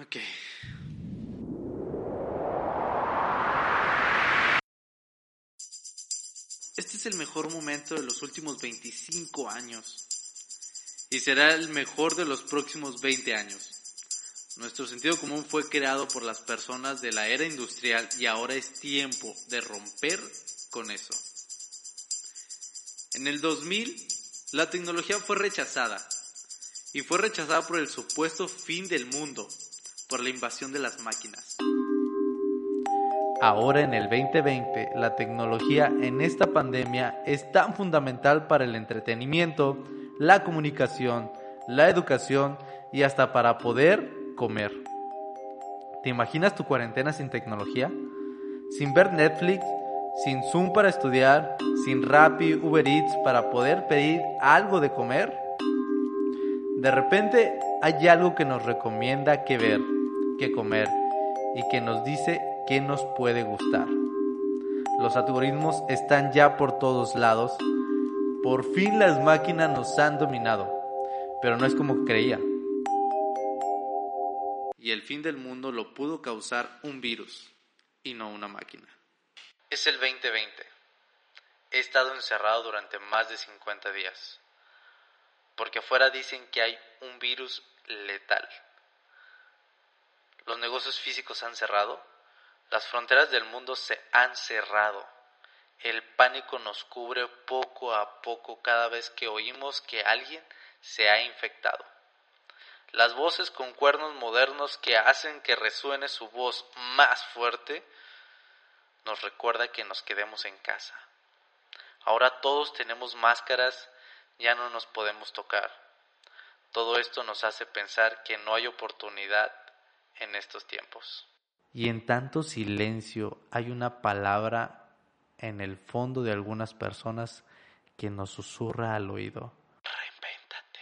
Ok. Este es el mejor momento de los últimos 25 años. Y será el mejor de los próximos 20 años. Nuestro sentido común fue creado por las personas de la era industrial y ahora es tiempo de romper con eso. En el 2000, la tecnología fue rechazada. Y fue rechazada por el supuesto fin del mundo, por la invasión de las máquinas. Ahora en el 2020, la tecnología en esta pandemia es tan fundamental para el entretenimiento, la comunicación, la educación y hasta para poder comer. ¿Te imaginas tu cuarentena sin tecnología? Sin ver Netflix, sin Zoom para estudiar, sin Rappi, Uber Eats para poder pedir algo de comer. De repente hay algo que nos recomienda qué ver, qué comer y que nos dice qué nos puede gustar. Los algoritmos están ya por todos lados. Por fin las máquinas nos han dominado, pero no es como creía. Y el fin del mundo lo pudo causar un virus y no una máquina. Es el 2020. He estado encerrado durante más de 50 días. Porque afuera dicen que hay un virus letal. Los negocios físicos han cerrado. Las fronteras del mundo se han cerrado. El pánico nos cubre poco a poco cada vez que oímos que alguien se ha infectado. Las voces con cuernos modernos que hacen que resuene su voz más fuerte nos recuerda que nos quedemos en casa. Ahora todos tenemos máscaras, ya no nos podemos tocar. Todo esto nos hace pensar que no hay oportunidad en estos tiempos. Y en tanto silencio hay una palabra en el fondo de algunas personas que nos susurra al oído. Reinvéntate.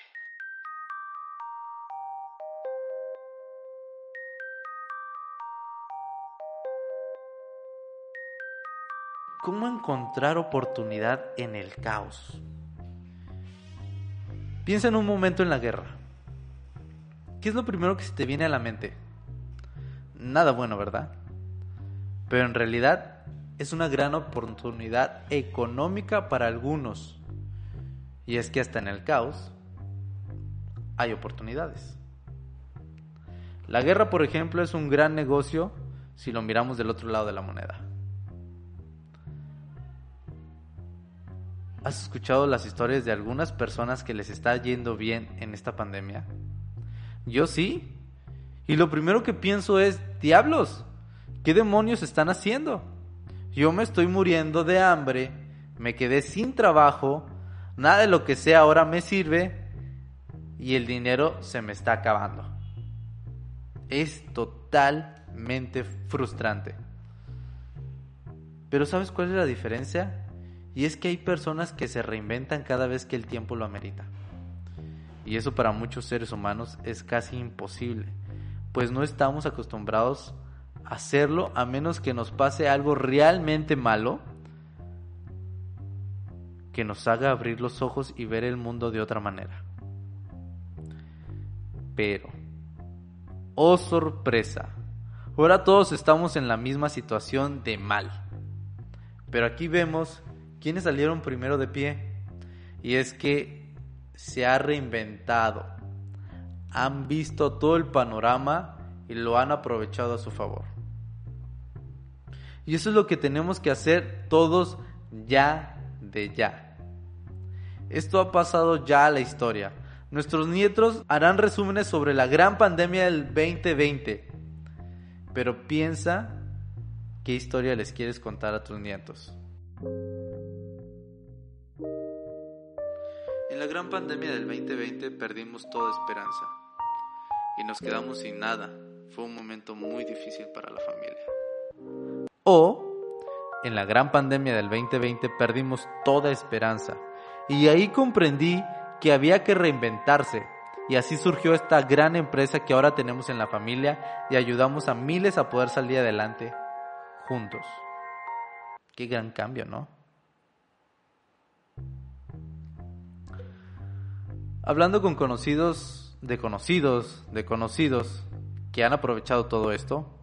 ¿Cómo encontrar oportunidad en el caos? Piensa en un momento en la guerra. ¿Qué es lo primero que se te viene a la mente? Nada bueno, ¿verdad? Pero en realidad es una gran oportunidad económica para algunos. Y es que hasta en el caos hay oportunidades. La guerra, por ejemplo, es un gran negocio si lo miramos del otro lado de la moneda. ¿Has escuchado las historias de algunas personas que les está yendo bien en esta pandemia? Yo sí. Y lo primero que pienso es, diablos, ¿qué demonios están haciendo? Yo me estoy muriendo de hambre, me quedé sin trabajo, nada de lo que sé ahora me sirve y el dinero se me está acabando. Es totalmente frustrante. Pero ¿sabes cuál es la diferencia? Y es que hay personas que se reinventan cada vez que el tiempo lo amerita. Y eso para muchos seres humanos es casi imposible, pues no estamos acostumbrados a hacerlo a menos que nos pase algo realmente malo que nos haga abrir los ojos y ver el mundo de otra manera. Pero, oh sorpresa, ahora todos estamos en la misma situación de mal. Pero aquí vemos ¿Quiénes salieron primero de pie? Y es que se ha reinventado. Han visto todo el panorama y lo han aprovechado a su favor. Y eso es lo que tenemos que hacer todos ya de ya. Esto ha pasado ya a la historia. Nuestros nietos harán resúmenes sobre la gran pandemia del 2020. Pero piensa qué historia les quieres contar a tus nietos. En la gran pandemia del 2020 perdimos toda esperanza y nos quedamos sin nada. Fue un momento muy difícil para la familia. O, en la gran pandemia del 2020 perdimos toda esperanza y ahí comprendí que había que reinventarse y así surgió esta gran empresa que ahora tenemos en la familia y ayudamos a miles a poder salir adelante juntos. Qué gran cambio, ¿no? Hablando con conocidos, de conocidos, de conocidos, que han aprovechado todo esto,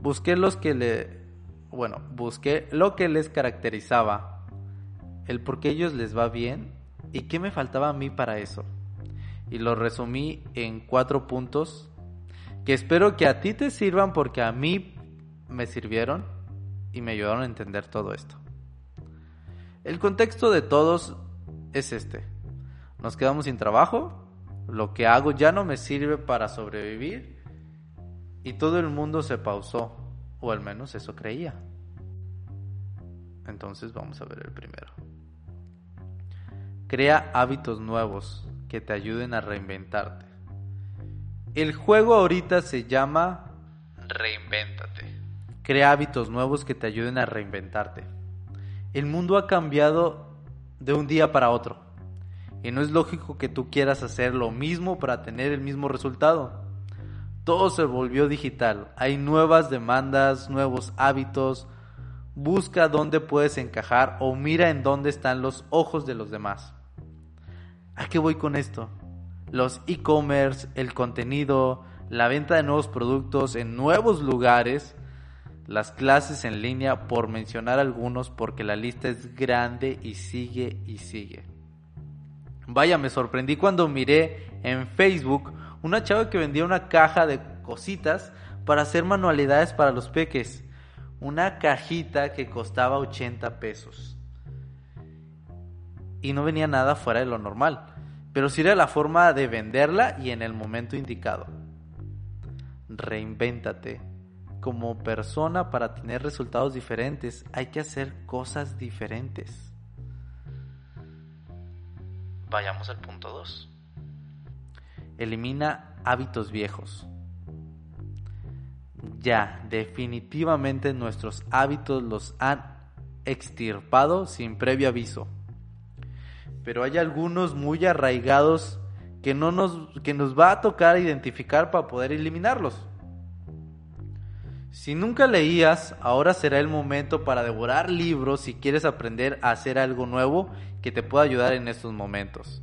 busqué los que le bueno, busqué lo que les caracterizaba, el por qué ellos les va bien y qué me faltaba a mí para eso. Y lo resumí en cuatro puntos que espero que a ti te sirvan porque a mí me sirvieron y me ayudaron a entender todo esto. El contexto de todos es este. Nos quedamos sin trabajo, lo que hago ya no me sirve para sobrevivir y todo el mundo se pausó, o al menos eso creía. Entonces vamos a ver el primero. Crea hábitos nuevos que te ayuden a reinventarte. El juego ahorita se llama Reinvéntate. Crea hábitos nuevos que te ayuden a reinventarte. El mundo ha cambiado de un día para otro. Y no es lógico que tú quieras hacer lo mismo para tener el mismo resultado. Todo se volvió digital. Hay nuevas demandas, nuevos hábitos. Busca dónde puedes encajar o mira en dónde están los ojos de los demás. ¿A qué voy con esto? Los e-commerce, el contenido, la venta de nuevos productos en nuevos lugares, las clases en línea, por mencionar algunos, porque la lista es grande y sigue y sigue. Vaya, me sorprendí cuando miré en Facebook una chava que vendía una caja de cositas para hacer manualidades para los peques. Una cajita que costaba 80 pesos. Y no venía nada fuera de lo normal. Pero sí era la forma de venderla y en el momento indicado. Reinvéntate. Como persona para tener resultados diferentes hay que hacer cosas diferentes. Vayamos al punto 2. Elimina hábitos viejos. Ya, definitivamente nuestros hábitos los han extirpado sin previo aviso. Pero hay algunos muy arraigados que, no nos, que nos va a tocar identificar para poder eliminarlos. Si nunca leías, ahora será el momento para devorar libros si quieres aprender a hacer algo nuevo que te pueda ayudar en estos momentos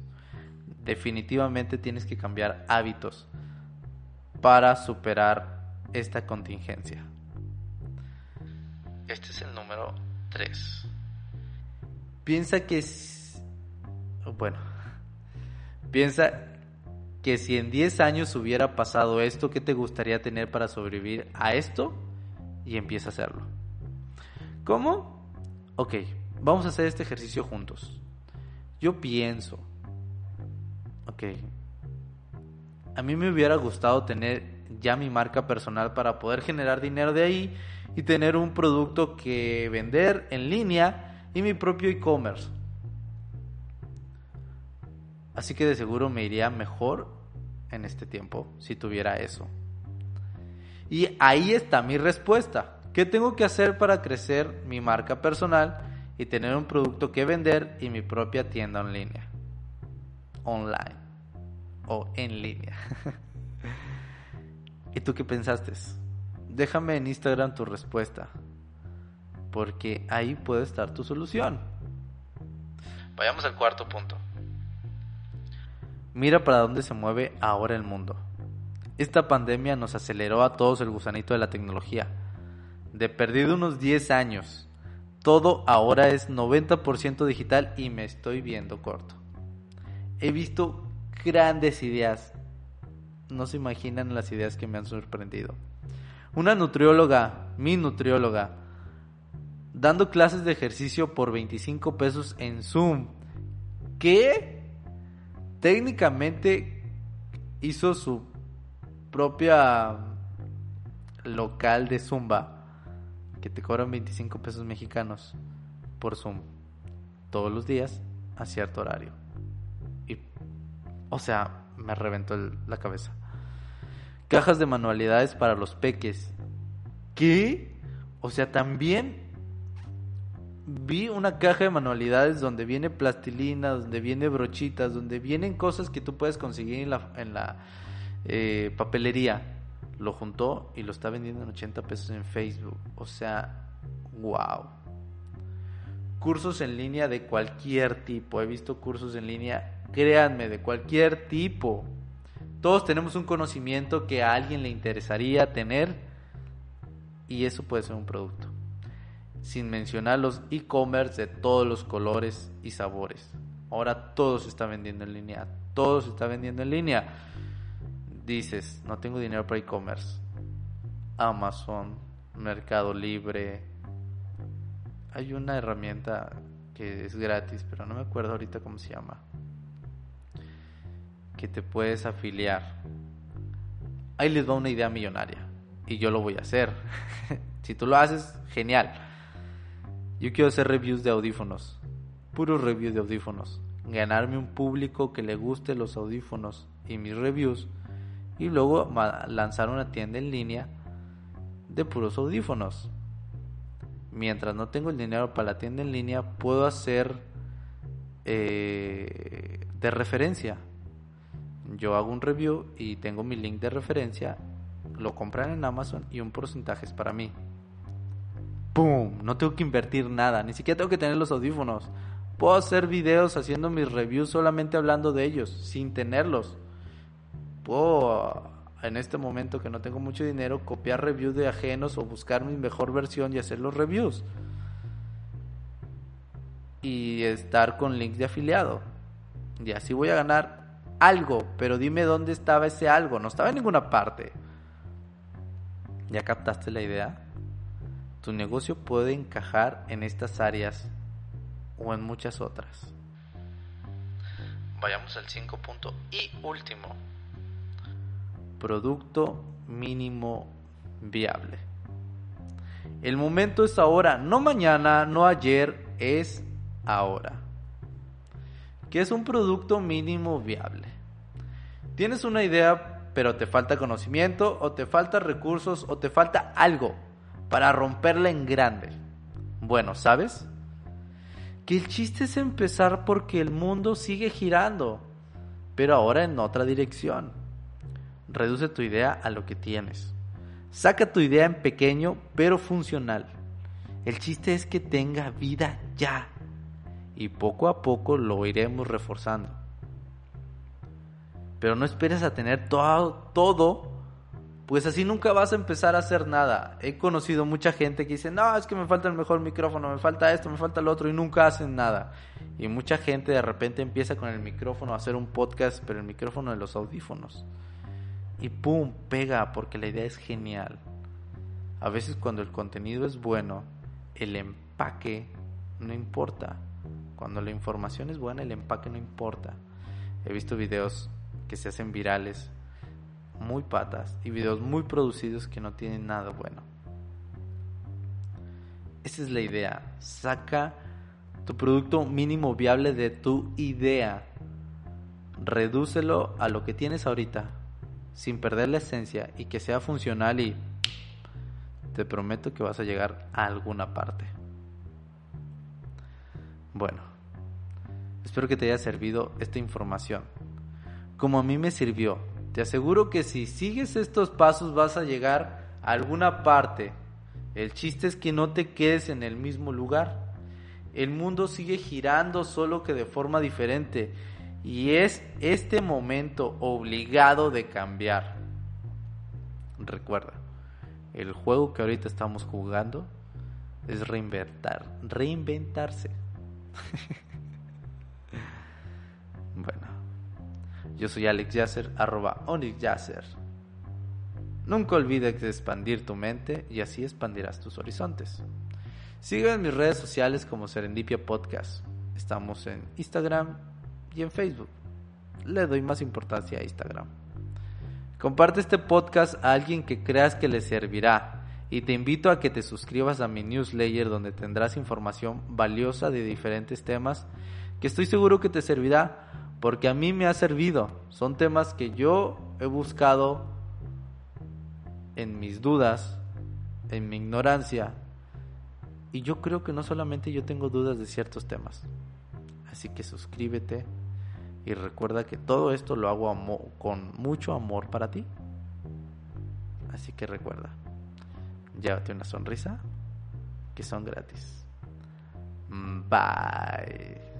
definitivamente tienes que cambiar hábitos para superar esta contingencia. Este es el número 3. Piensa que bueno, piensa que si en 10 años hubiera pasado esto, ¿qué te gustaría tener para sobrevivir a esto? Y empieza a hacerlo. ¿Cómo? Ok, vamos a hacer este ejercicio juntos. Yo pienso Ok. A mí me hubiera gustado tener ya mi marca personal para poder generar dinero de ahí y tener un producto que vender en línea y mi propio e-commerce. Así que de seguro me iría mejor en este tiempo si tuviera eso. Y ahí está mi respuesta. ¿Qué tengo que hacer para crecer mi marca personal y tener un producto que vender y mi propia tienda en línea? Online o en línea. ¿Y tú qué pensaste? Déjame en Instagram tu respuesta, porque ahí puede estar tu solución. Vayamos al cuarto punto. Mira para dónde se mueve ahora el mundo. Esta pandemia nos aceleró a todos el gusanito de la tecnología. De perdido unos 10 años, todo ahora es 90% digital y me estoy viendo corto. He visto grandes ideas. No se imaginan las ideas que me han sorprendido. Una nutrióloga, mi nutrióloga, dando clases de ejercicio por 25 pesos en Zoom. Que técnicamente hizo su propia local de Zumba que te cobran 25 pesos mexicanos por Zoom todos los días a cierto horario. O sea, me reventó la cabeza. Cajas de manualidades para los peques. ¿Qué? O sea, también vi una caja de manualidades donde viene plastilina, donde viene brochitas, donde vienen cosas que tú puedes conseguir en la, en la eh, papelería. Lo juntó y lo está vendiendo en 80 pesos en Facebook. O sea, wow. Cursos en línea de cualquier tipo. He visto cursos en línea créanme, de cualquier tipo. Todos tenemos un conocimiento que a alguien le interesaría tener y eso puede ser un producto. Sin mencionar los e-commerce de todos los colores y sabores. Ahora todo se está vendiendo en línea. Todo se está vendiendo en línea. Dices, no tengo dinero para e-commerce. Amazon, Mercado Libre. Hay una herramienta que es gratis, pero no me acuerdo ahorita cómo se llama. Que te puedes afiliar. Ahí les va una idea millonaria. Y yo lo voy a hacer. si tú lo haces, genial. Yo quiero hacer reviews de audífonos. Puros reviews de audífonos. Ganarme un público que le guste los audífonos y mis reviews. Y luego lanzar una tienda en línea de puros audífonos. Mientras no tengo el dinero para la tienda en línea, puedo hacer eh, de referencia. Yo hago un review y tengo mi link de referencia, lo compran en Amazon y un porcentaje es para mí. ¡Pum! No tengo que invertir nada, ni siquiera tengo que tener los audífonos. Puedo hacer videos haciendo mis reviews solamente hablando de ellos, sin tenerlos. Puedo en este momento que no tengo mucho dinero, copiar reviews de ajenos o buscar mi mejor versión y hacer los reviews. Y estar con links de afiliado. Y así voy a ganar algo, pero dime dónde estaba ese algo. No estaba en ninguna parte. ¿Ya captaste la idea? Tu negocio puede encajar en estas áreas o en muchas otras. Vayamos al 5 punto y último producto mínimo viable. El momento es ahora, no mañana, no ayer, es ahora. ¿Qué es un producto mínimo viable? Tienes una idea, pero te falta conocimiento, o te falta recursos, o te falta algo para romperla en grande. Bueno, ¿sabes? Que el chiste es empezar porque el mundo sigue girando, pero ahora en otra dirección. Reduce tu idea a lo que tienes. Saca tu idea en pequeño pero funcional. El chiste es que tenga vida ya. Y poco a poco lo iremos reforzando. Pero no esperes a tener todo, todo, pues así nunca vas a empezar a hacer nada. He conocido mucha gente que dice, no, es que me falta el mejor micrófono, me falta esto, me falta lo otro, y nunca hacen nada. Y mucha gente de repente empieza con el micrófono a hacer un podcast, pero el micrófono de los audífonos y ¡pum! pega porque la idea es genial. A veces cuando el contenido es bueno, el empaque no importa. Cuando la información es buena, el empaque no importa. He visto videos que se hacen virales muy patas y videos muy producidos que no tienen nada bueno. Esa es la idea. Saca tu producto mínimo viable de tu idea. Redúcelo a lo que tienes ahorita sin perder la esencia y que sea funcional y te prometo que vas a llegar a alguna parte. Bueno, espero que te haya servido esta información. Como a mí me sirvió, te aseguro que si sigues estos pasos vas a llegar a alguna parte. El chiste es que no te quedes en el mismo lugar. El mundo sigue girando solo que de forma diferente y es este momento obligado de cambiar. Recuerda, el juego que ahorita estamos jugando es reinventar, reinventarse. bueno, yo soy Alex Yasser, arroba Onyx Yasser. Nunca olvides expandir tu mente y así expandirás tus horizontes. Sígueme en mis redes sociales como Serendipia Podcast. Estamos en Instagram, y en Facebook. Le doy más importancia a Instagram. Comparte este podcast a alguien que creas que le servirá y te invito a que te suscribas a mi newsletter donde tendrás información valiosa de diferentes temas que estoy seguro que te servirá porque a mí me ha servido. Son temas que yo he buscado en mis dudas, en mi ignorancia y yo creo que no solamente yo tengo dudas de ciertos temas. Así que suscríbete y recuerda que todo esto lo hago con mucho amor para ti. Así que recuerda, llévate una sonrisa que son gratis. Bye.